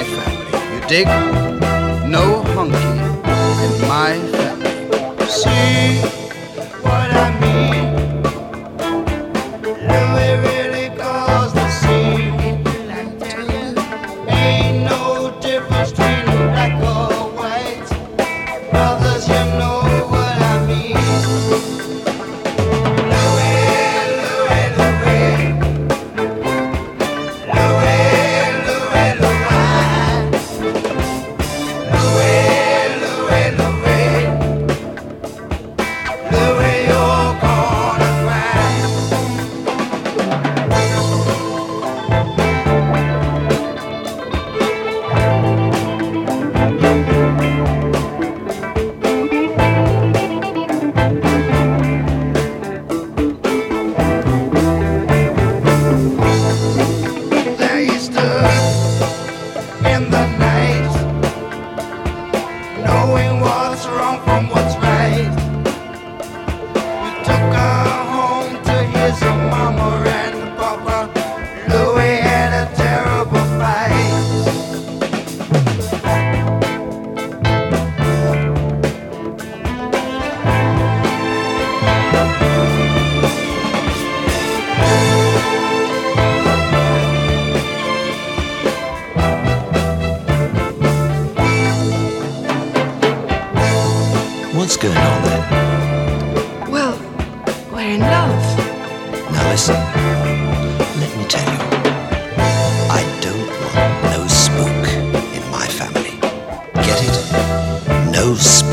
my family. You dig? No hunky in my family. See? No